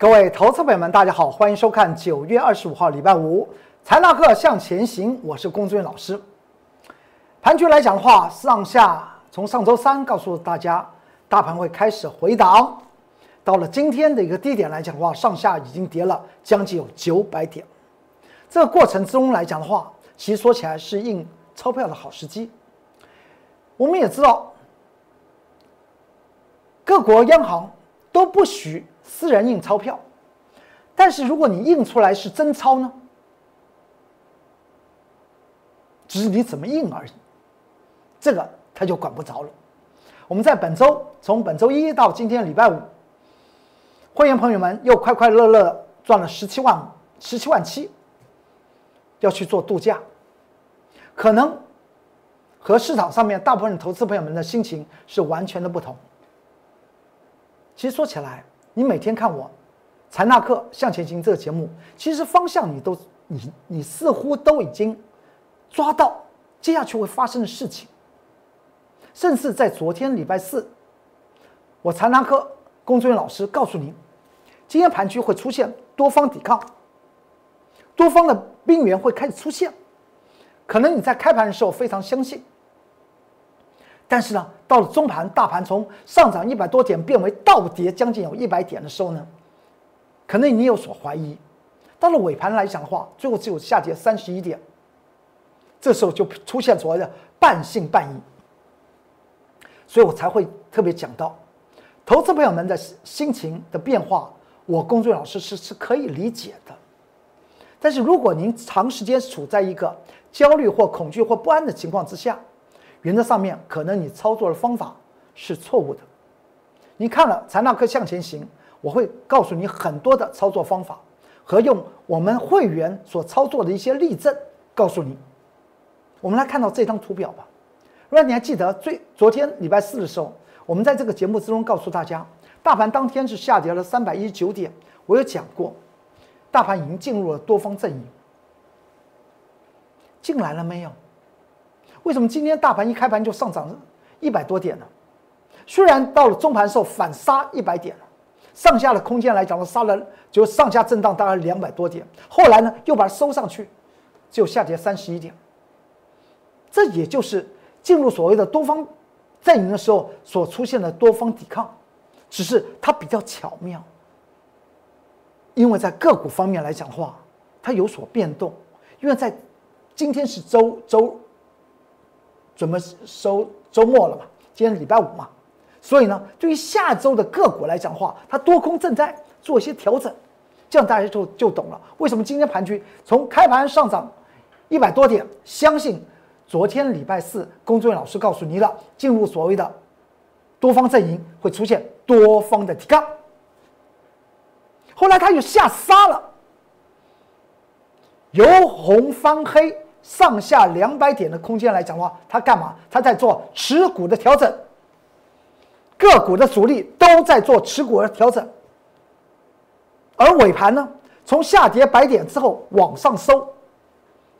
各位投资朋友们，大家好，欢迎收看九月二十五号礼拜五财纳课向前行，我是龚志远老师。盘局来讲的话，上下从上周三告诉大家，大盘会开始回档，到了今天的一个低点来讲的话，上下已经跌了将近有九百点。这个过程中来讲的话，其实说起来是印钞票的好时机。我们也知道，各国央行都不许。私人印钞票，但是如果你印出来是真钞呢？只是你怎么印而已，这个他就管不着了。我们在本周，从本周一到今天礼拜五，会员朋友们又快快乐乐赚了十七万十七万七，要去做度假，可能和市场上面大部分投资朋友们的心情是完全的不同。其实说起来。你每天看我《财纳克向前行》这个节目，其实方向你都你你似乎都已经抓到接下去会发生的事情。甚至在昨天礼拜四，我财纳克工作人员老师告诉您，今天盘区会出现多方抵抗，多方的兵源会开始出现。可能你在开盘的时候非常相信。但是呢，到了中盘，大盘从上涨一百多点变为倒跌将近有一百点的时候呢，可能你有所怀疑。到了尾盘来讲的话，最后只有下跌三十一点，这时候就出现所谓的半信半疑。所以我才会特别讲到，投资朋友们的心情的变化，我工作老师是是可以理解的。但是如果您长时间处在一个焦虑或恐惧或不安的情况之下，原则上面，可能你操作的方法是错误的。你看了《财纳克向前行》，我会告诉你很多的操作方法和用我们会员所操作的一些例证，告诉你。我们来看到这张图表吧。如果你还记得最昨天礼拜四的时候，我们在这个节目之中告诉大家，大盘当天是下跌了三百一十九点。我有讲过，大盘已经进入了多方阵营，进来了没有？为什么今天大盘一开盘就上涨一百多点呢？虽然到了中盘时候反杀一百点，上下的空间来讲呢，杀了就上下震荡大概两百多点，后来呢又把它收上去，只有下跌三十一点。这也就是进入所谓的多方阵营的时候所出现的多方抵抗，只是它比较巧妙，因为在个股方面来讲的话，它有所变动，因为在今天是周周。准备收周末了嘛？今天礼拜五嘛，所以呢，对于下周的个股来讲的话，它多空正在做一些调整，这样大家就就懂了。为什么今天盘局从开盘上涨一百多点？相信昨天礼拜四，工作人员老师告诉你了，进入所谓的多方阵营会出现多方的提杠，后来他又下杀了，由红翻黑。上下两百点的空间来讲的话，它干嘛？它在做持股的调整，个股的主力都在做持股的调整，而尾盘呢，从下跌百点之后往上收，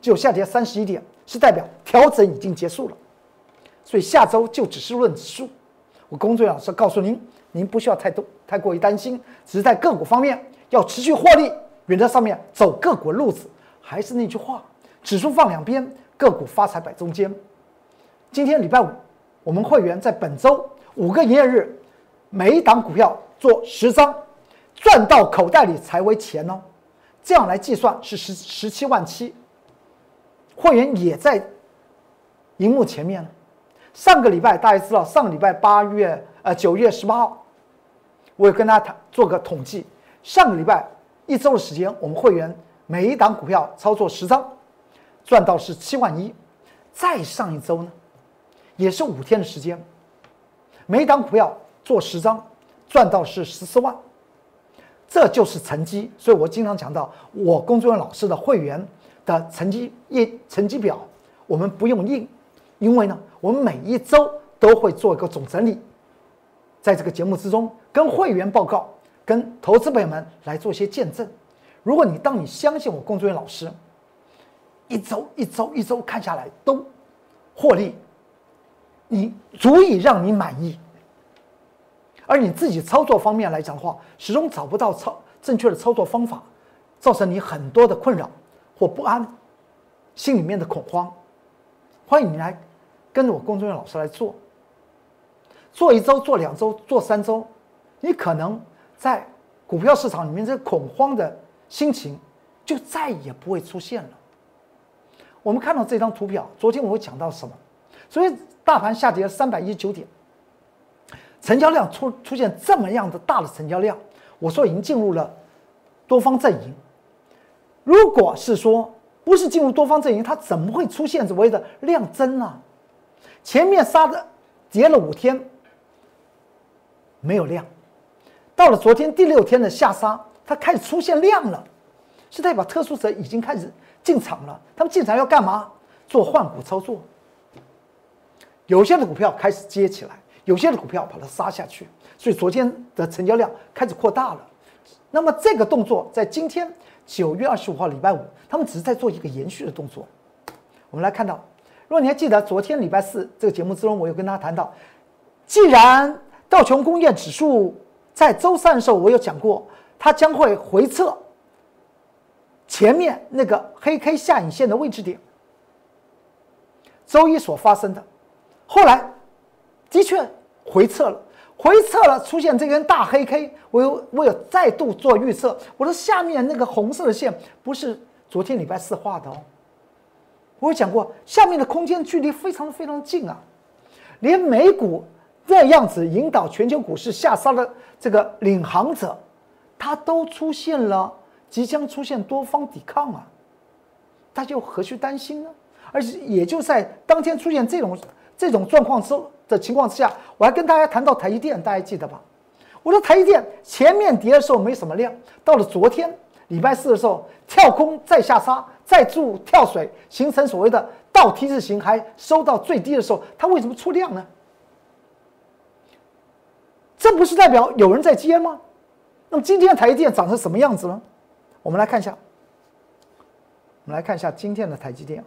就下跌三十一点，是代表调整已经结束了。所以下周就只是论指数，我工作老师告诉您，您不需要太多太过于担心，只是在个股方面要持续获利，原则上面走个股路子，还是那句话。指数放两边，个股发财摆中间。今天礼拜五，我们会员在本周五个营业日，每一档股票做十张，赚到口袋里才为钱哦。这样来计算是十十七万七。会员也在荧幕前面。上个礼拜大家知道，上个礼拜八月呃九月十八号，我也跟大家谈做个统计。上个礼拜一周的时间，我们会员每一档股票操作十张。赚到是七万一，再上一周呢，也是五天的时间，每档股票做十张，赚到是十四万，这就是成绩。所以我经常讲到，我工作人员老师的会员的成绩业成绩表，我们不用印，因为呢，我们每一周都会做一个总整理，在这个节目之中跟会员报告，跟投资朋友们来做一些见证。如果你当你相信我工作人员老师。一周一周一周看下来都获利，你足以让你满意。而你自己操作方面来讲的话，始终找不到操正确的操作方法，造成你很多的困扰或不安，心里面的恐慌。欢迎你来跟着我工作人员老师来做，做一周、做两周、做三周，你可能在股票市场里面这恐慌的心情就再也不会出现了。我们看到这张图表，昨天我讲到什么？所以大盘下跌三百一十九点，成交量出出现这么样的大的成交量，我说已经进入了多方阵营。如果是说不是进入多方阵营，它怎么会出现所谓的量增呢？前面杀的跌了五天没有量，到了昨天第六天的下杀，它开始出现量了，是代表特殊者已经开始进场了。他们进场要干嘛？做换股操作。有些的股票开始接起来，有些的股票把它杀下去，所以昨天的成交量开始扩大了。那么这个动作在今天九月二十五号礼拜五，他们只是在做一个延续的动作。我们来看到，如果你还记得昨天礼拜四这个节目之中，我有跟大家谈到，既然道琼工业指数在周三的时候我有讲过，它将会回撤前面那个黑 K 下影线的位置点，周一所发生的。后来，的确回撤了，回撤了，出现这根大黑 K，我有我有再度做预测，我说下面那个红色的线不是昨天礼拜四画的哦，我有讲过，下面的空间距离非常非常近啊，连美股这样子引导全球股市下杀的这个领航者，它都出现了即将出现多方抵抗啊，大家又何须担心呢？而且也就在当天出现这种。这种状况之的情况之下，我还跟大家谈到台积电，大家记得吧？我说台积电前面跌的时候没什么量，到了昨天礼拜四的时候跳空再下杀，再筑跳水，形成所谓的倒 T 字形，还收到最低的时候，它为什么出量呢？这不是代表有人在接吗？那么今天台积电长成什么样子呢？我们来看一下，我们来看一下今天的台积电。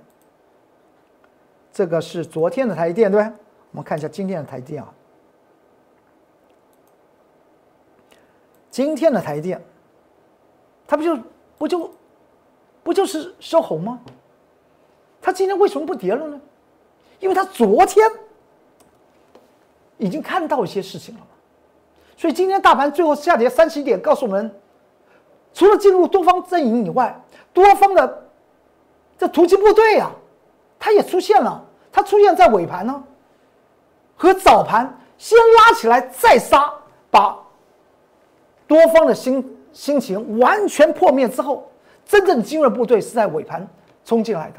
这个是昨天的台积电，对？我们看一下今天的台积电啊。今天的台积电，它不就不就不就是收红吗？它今天为什么不跌了呢？因为它昨天已经看到一些事情了嘛。所以今天大盘最后下跌三十一点，告诉我们，除了进入多方阵营以外，多方的这突击部队呀。它也出现了，它出现在尾盘呢，和早盘先拉起来再杀，把多方的心心情完全破灭之后，真正精锐部队是在尾盘冲进来的。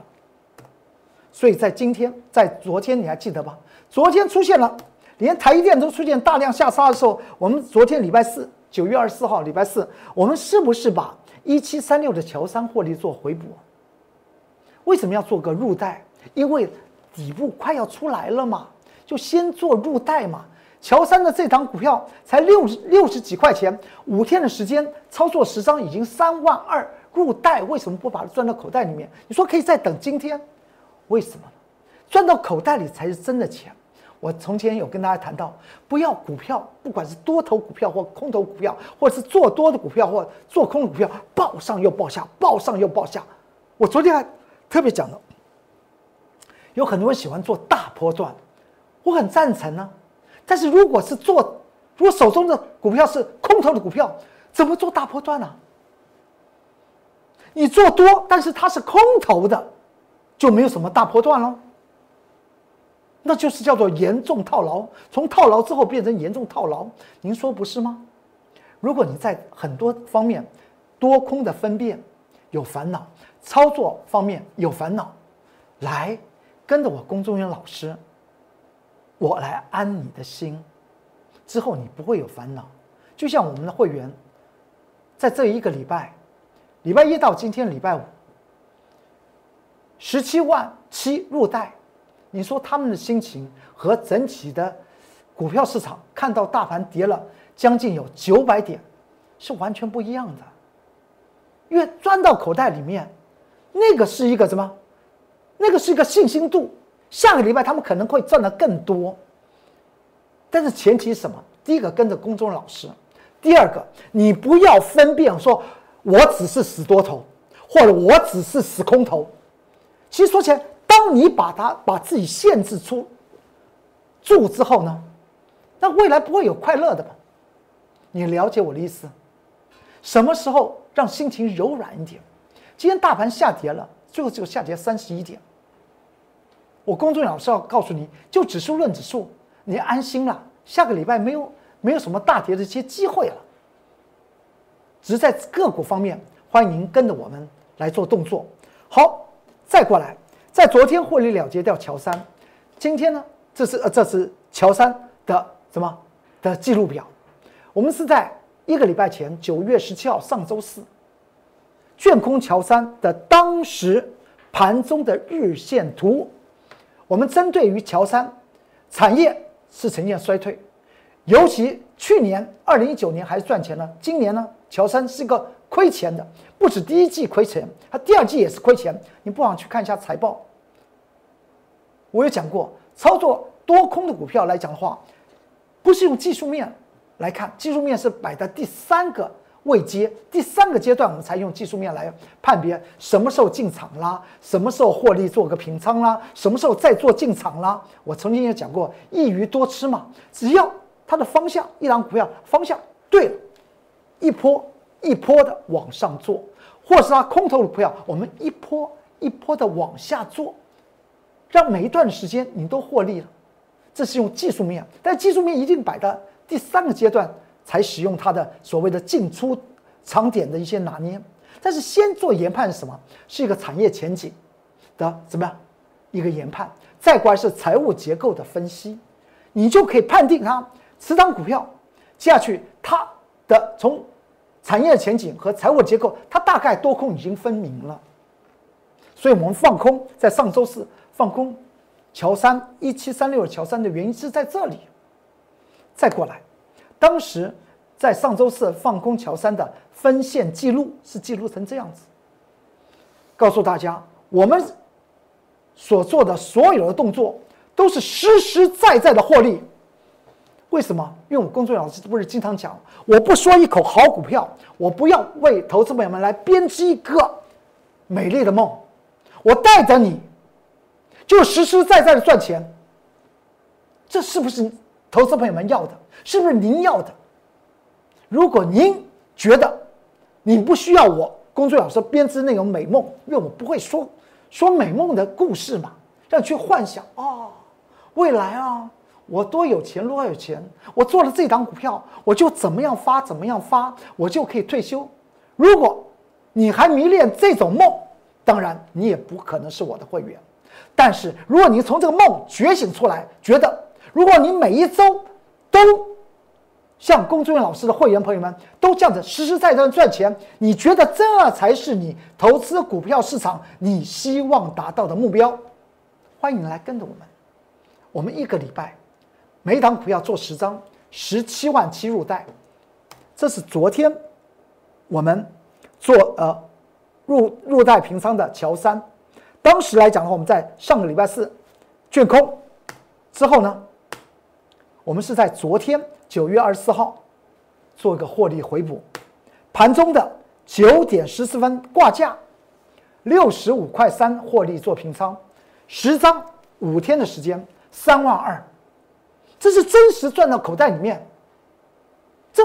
所以在今天，在昨天你还记得吧？昨天出现了，连台积电都出现大量下杀的时候，我们昨天礼拜四九月二十四号礼拜四，我们是不是把一七三六的乔山获利做回补？为什么要做个入袋？因为底部快要出来了嘛，就先做入袋嘛。乔山的这档股票才六十六十几块钱，五天的时间操作十张已经三万二入袋，为什么不把它赚到口袋里面？你说可以再等今天，为什么？赚到口袋里才是真的钱。我从前有跟大家谈到，不要股票，不管是多头股票或空头股票，或者是做多的股票或做空的股票，报上又报下，报上又报下。我昨天还特别讲了。有很多人喜欢做大波段，我很赞成呢。但是如果是做，如果手中的股票是空头的股票，怎么做大波段呢？你做多，但是它是空头的，就没有什么大波段喽。那就是叫做严重套牢，从套牢之后变成严重套牢，您说不是吗？如果你在很多方面多空的分辨有烦恼，操作方面有烦恼，来。跟着我龚中元老师，我来安你的心，之后你不会有烦恼。就像我们的会员，在这一个礼拜，礼拜一到今天礼拜五，十七万七入袋，你说他们的心情和整体的股票市场看到大盘跌了将近有九百点，是完全不一样的。因为钻到口袋里面，那个是一个什么？那个是一个信心度，下个礼拜他们可能会赚的更多。但是前提是什么？第一个跟着公众老师，第二个，你不要分辨说我只是死多头，或者我只是死空头。其实说起来，当你把它把自己限制出住之后呢，那未来不会有快乐的吧？你了解我的意思？什么时候让心情柔软一点？今天大盘下跌了，最后只有下跌三十一点。我工作老师要告诉你，就指数论指数，你安心了。下个礼拜没有没有什么大跌的一些机会了。只是在个股方面，欢迎您跟着我们来做动作。好，再过来，在昨天获利了结掉乔三，今天呢，这是呃这是乔三的什么的记录表？我们是在一个礼拜前，九月十七号上周四，卷空乔三的当时盘中的日线图，我们针对于乔三产业。是呈现衰退，尤其去年二零一九年还是赚钱呢，今年呢，乔三是一个亏钱的，不止第一季亏钱，它第二季也是亏钱。你不妨去看一下财报。我有讲过，操作多空的股票来讲的话，不是用技术面来看，技术面是摆在第三个。位阶第三个阶段，我们才用技术面来判别什么时候进场啦，什么时候获利做个平仓啦，什么时候再做进场啦。我曾经也讲过，一鱼多吃嘛，只要它的方向，一档股票方向对了，一波一波的往上做，或是它空头的股票，我们一波一波的往下做，让每一段时间你都获利了。这是用技术面，但技术面一定摆在第三个阶段。才使用它的所谓的进出场点的一些拿捏，但是先做研判是什么？是一个产业前景的怎么样一个研判？再过来是财务结构的分析，你就可以判定它此档股票接下去它的从产业前景和财务结构，它大概多空已经分明了。所以我们放空在上周四放空乔三一七三六乔三的原因是在这里。再过来。当时在上周四放空乔三的分线记录是记录成这样子，告诉大家我们所做的所有的动作都是实实在在的获利。为什么？因为我工作老师不是经常讲，我不说一口好股票，我不要为投资朋友们来编织一个美丽的梦，我带着你就实实在在的赚钱。这是不是投资朋友们要的？是不是您要的？如果您觉得你不需要我工作老师编织那种美梦，因为我不会说说美梦的故事嘛，让去幻想啊，未来啊，我多有钱多有钱，我做了这档股票，我就怎么样发怎么样发，我就可以退休。如果你还迷恋这种梦，当然你也不可能是我的会员。但是如果你从这个梦觉醒出来，觉得如果你每一周，都像龚志远老师的会员朋友们都这样子实实在在赚钱，你觉得这才是你投资股票市场你希望达到的目标？欢迎来跟着我们，我们一个礼拜每档股要做十张，十七万七入袋。这是昨天我们做呃入入袋平仓的乔三，当时来讲的话，我们在上个礼拜四卷空之后呢。我们是在昨天九月二十四号做一个获利回补，盘中的九点十四分挂价六十五块三获利做平仓，十张五天的时间三万二，这是真实赚到口袋里面，这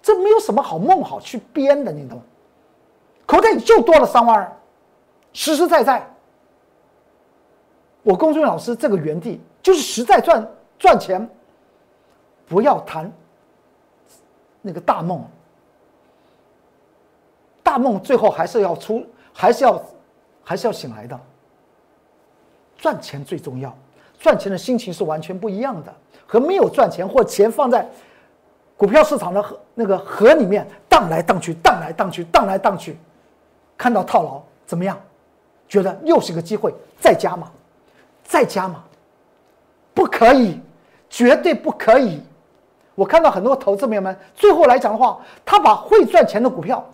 这没有什么好梦好去编的，你懂吗？口袋里就多了三万二，实实在在。我龚俊老师这个原地就是实在赚赚钱。不要谈那个大梦，大梦最后还是要出，还是要，还是要醒来的。赚钱最重要，赚钱的心情是完全不一样的，和没有赚钱或钱放在股票市场的河那个河里面荡来荡去，荡来荡去，荡来荡去，看到套牢怎么样？觉得又是个机会，再加码，再加码，不可以，绝对不可以。我看到很多投资朋友们，最后来讲的话，他把会赚钱的股票，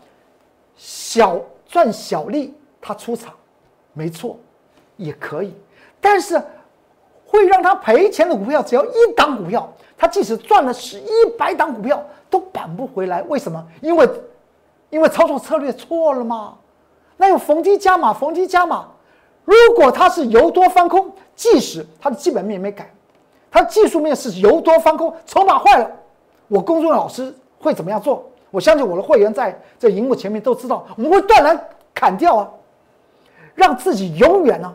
小赚小利，他出场，没错，也可以。但是会让他赔钱的股票，只要一档股票，他即使赚了十一百档股票都扳不回来。为什么？因为，因为操作策略错了吗？那有逢低加码，逢低加码。如果它是由多翻空，即使它的基本面没改，它技术面是由多翻空，筹码坏了，我公众老师会怎么样做？我相信我的会员在这荧幕前面都知道，我们会断然砍掉啊，让自己永远呢，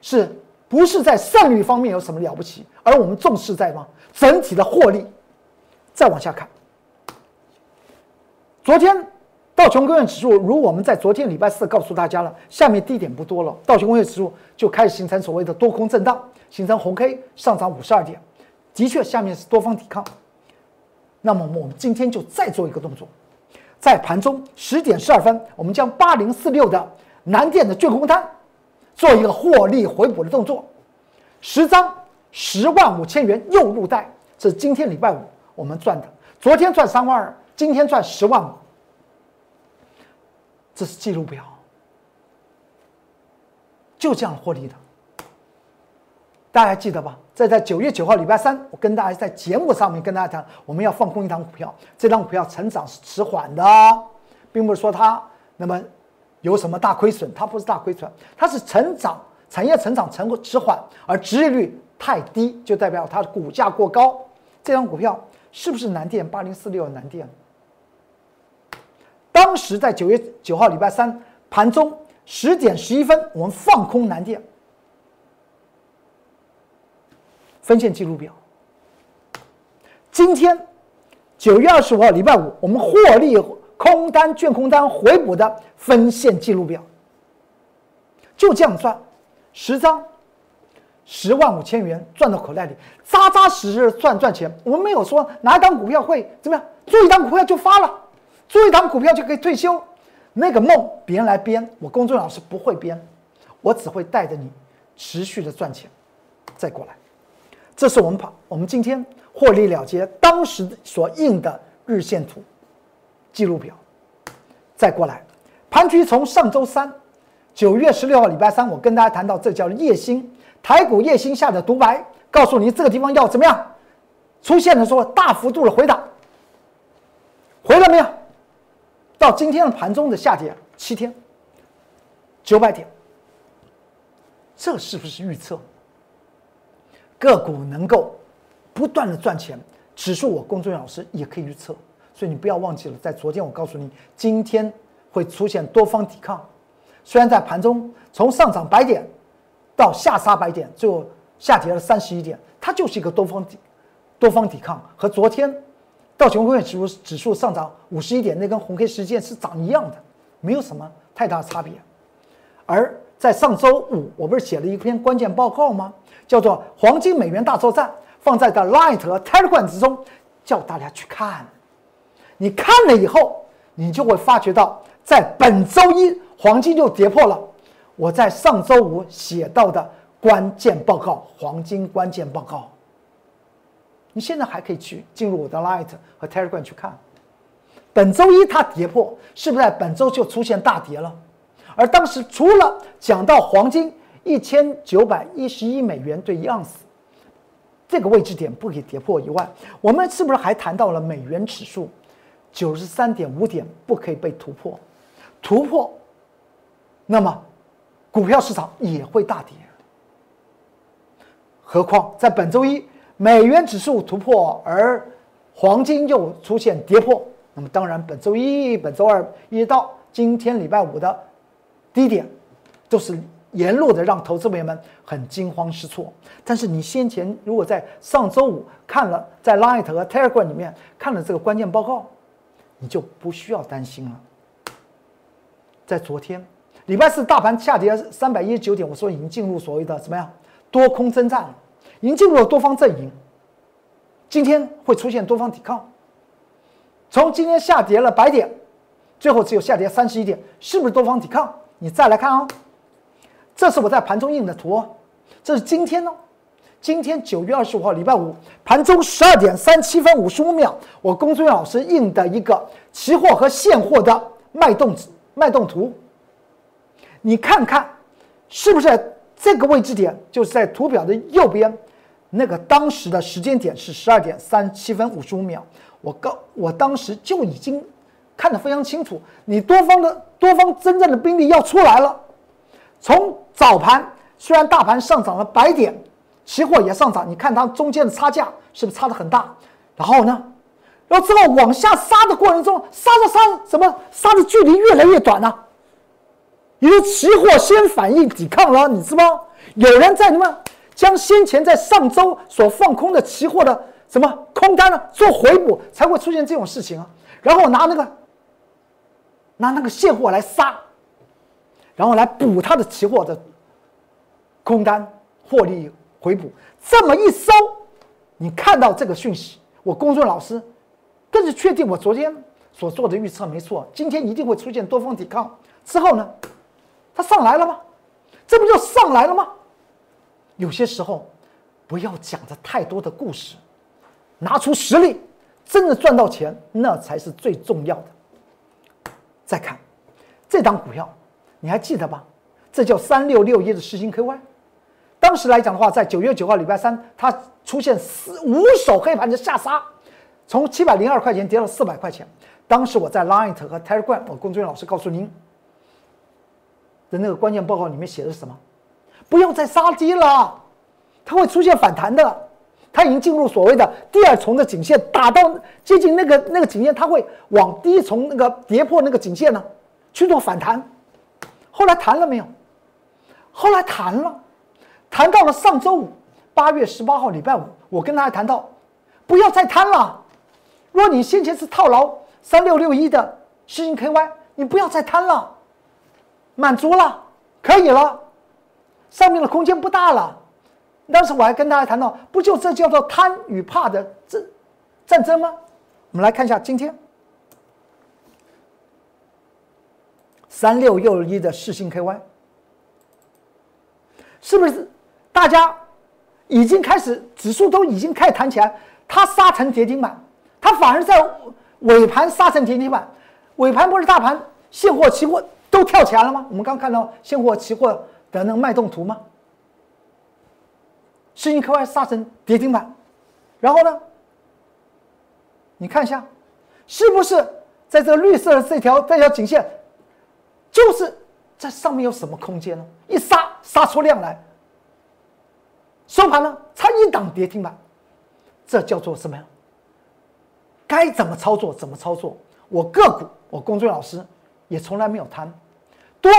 是不是在胜率方面有什么了不起？而我们重视在吗？整体的获利。再往下看，昨天。道琼工业指数，如我们在昨天礼拜四告诉大家了，下面低点不多了，道琼工业指数就开始形成所谓的多空震荡，形成红 K 上涨五十二点，的确下面是多方抵抗。那么我们今天就再做一个动作，在盘中十点十二分，我们将八零四六的南电的卷空单做一个获利回补的动作，十张十万五千元又入袋，这是今天礼拜五我们赚的，昨天赚三万二，今天赚十万五。这是记录表，就这样获利的，大家记得吧？在在九月九号礼拜三，我跟大家在节目上面跟大家讲，我们要放空一档股票，这档股票成长是迟缓的，并不是说它那么有什么大亏损，它不是大亏损，它是成长产业成长成迟缓，而殖利率太低，就代表它的股价过高。这张股票是不是南电八零四六南电？当时在九月九号礼拜三盘中十点十一分，我们放空南电分线记录表。今天九月二十五号礼拜五，我们获利空单券空单回补的分线记录表，就这样算十张十万五千元赚到口袋里，扎扎实实赚赚钱。我们没有说哪一档股票会怎么样，做一档股票就发了。做一档股票就可以退休，那个梦别人来编，我公众老师不会编，我只会带着你持续的赚钱，再过来。这是我们跑，我们今天获利了结当时所印的日线图记录表，再过来。盘局从上周三，九月十六号礼拜三，我跟大家谈到这叫夜星台股夜星下的独白，告诉你这个地方要怎么样，出现的时候大幅度的回档，回了没有？到今天的盘中的下跌七天，九百点，这是不是预测个股能够不断的赚钱？指数我龚俊老师也可以预测，所以你不要忘记了，在昨天我告诉你，今天会出现多方抵抗。虽然在盘中从上涨百点到下杀百点，最后下跌了三十一点，它就是一个多方抵多方抵抗，和昨天。道琼工业指数指数上涨五十一点，那跟红 K 事件是涨一样的，没有什么太大差别。而在上周五，我不是写了一篇关键报告吗？叫做“黄金美元大作战”，放在的 Light 和 Telegram 之中，叫大家去看。你看了以后，你就会发觉到，在本周一黄金就跌破了我在上周五写到的关键报告——黄金关键报告。你现在还可以去进入我的 Light 和 Telegram 去看，本周一它跌破，是不是在本周就出现大跌了？而当时除了讲到黄金一千九百一十一美元对一盎司这个位置点不可以跌破以外，我们是不是还谈到了美元指数九十三点五点不可以被突破？突破，那么股票市场也会大跌。何况在本周一。美元指数突破，而黄金又出现跌破，那么当然本周一、本周二一直到今天礼拜五的低点，都是沿路的让投资朋友们很惊慌失措。但是你先前如果在上周五看了在 Light 和 Telegram 里面看了这个关键报告，你就不需要担心了。在昨天礼拜四大盘下跌三百一十九点，我说已经进入所谓的怎么样多空征战了。已经进入了多方阵营，今天会出现多方抵抗。从今天下跌了百点，最后只有下跌三十一点，是不是多方抵抗？你再来看哦，这是我在盘中印的图哦，这是今天哦，今天九月二十五号礼拜五盘中十二点三七分五十五秒，我龚尊老师印的一个期货和现货的脉动脉动图，你看看是不是这个位置点就是在图表的右边，那个当时的时间点是十二点三七分五十五秒。我刚我当时就已经看得非常清楚，你多方的多方真正的兵力要出来了。从早盘虽然大盘上涨了百点，期货也上涨，你看它中间的差价是不是差的很大？然后呢，然后之后往下杀的过程中，杀着杀着，怎么杀的距离越来越短呢？因为期货先反应抵抗了，你知道吗有人在什么将先前在上周所放空的期货的什么空单呢做回补，才会出现这种事情啊。然后拿那个拿那个现货来杀，然后来补他的期货的空单获利回补。这么一搜，你看到这个讯息，我公孙老师更是确定我昨天所做的预测没错，今天一定会出现多方抵抗。之后呢？它上来了吗？这不就上来了吗？有些时候，不要讲着太多的故事，拿出实力，真的赚到钱，那才是最重要的。再看这张股票，你还记得吧？这叫三六六一的世星 KY。当时来讲的话，在九月九号礼拜三，它出现四五手黑盘的下杀，从七百零二块钱跌了四百块钱。当时我在 Line 和 Telegram，我工作人员老师告诉您。的那个关键报告里面写的是什么？不要再杀低了，它会出现反弹的。它已经进入所谓的第二重的颈线，打到接近那个那个颈线，它会往第一重那个跌破那个颈线呢，去做反弹。后来弹了没有？后来弹了，谈到了上周五，八月十八号礼拜五，我跟大家谈到，不要再贪了。若你先前是套牢三六六一的世星 KY，你不要再贪了。满足了，可以了，上面的空间不大了。当时我还跟大家谈到，不就这叫做贪与怕的战战争吗？我们来看一下今天三六六一的世星 KY，是不是大家已经开始指数都已经开始弹起来？它杀成跌停板，它反而在尾盘杀成跌停板。尾盘不是大盘现货期货。都跳起来了吗？我们刚看到现货、期货的那个脉动图吗？世星 KY 杀成跌停板，然后呢？你看一下，是不是在这绿色的这条这条颈线，就是在上面有什么空间呢？一杀杀出量来，收盘呢差一档跌停板，这叫做什么呀？该怎么操作怎么操作？我个股，我公孙老师。也从来没有贪，多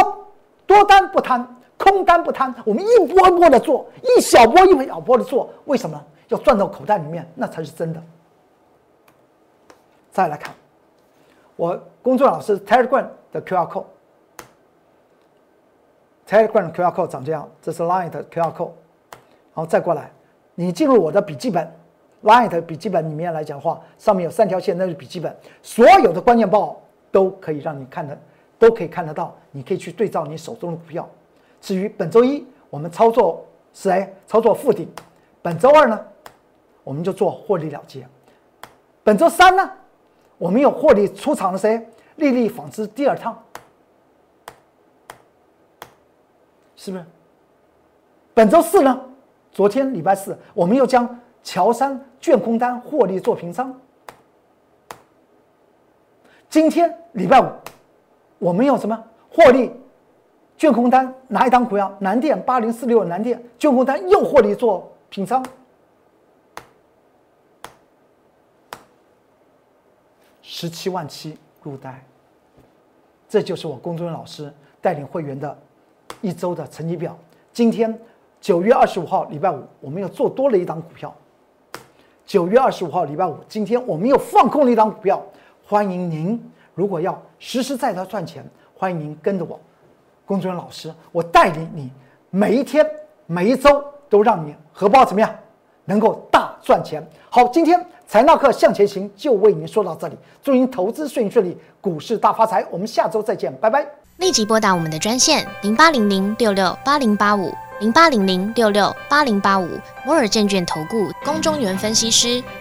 多单不贪，空单不贪，我们一波一波的做，一小波一小波的做，为什么要赚到口袋里面？那才是真的。再来看，我公众老师 Telegram 的 QR code，Telegram QR code 长这样，这是 Line 的 QR code，然后再过来，你进入我的笔记本，light 笔记本里面来讲话，上面有三条线，那是笔记本，所有的关键报。都可以让你看的，都可以看得到。你可以去对照你手中的股票。至于本周一我们操作谁操作附顶，本周二呢，我们就做获利了结。本周三呢，我们有获利出场的谁？丽丽纺织第二趟，是不是？本周四呢，昨天礼拜四，我们又将乔山卷空单获利做平仓。今天礼拜五，我们有什么获利？卷空单拿一档股票？南电八零四六，南电卷空单又获利做平仓，十七万七入袋。这就是我龚尊老师带领会员的一周的成绩表。今天九月二十五号礼拜五，我们又做多了一档股票。九月二十五号礼拜五，今天我们又放空了一档股票。欢迎您，如果要实实在在赚钱，欢迎您跟着我，龚主任老师，我带领你每一天、每一周都让你荷包怎么样，能够大赚钱。好，今天财纳课向前行就为您说到这里，祝您投资顺顺利，股市大发财。我们下周再见，拜拜。立即拨打我们的专线零八零零六六八零八五零八零零六六八零八五摩尔证券投顾龚中原分析师。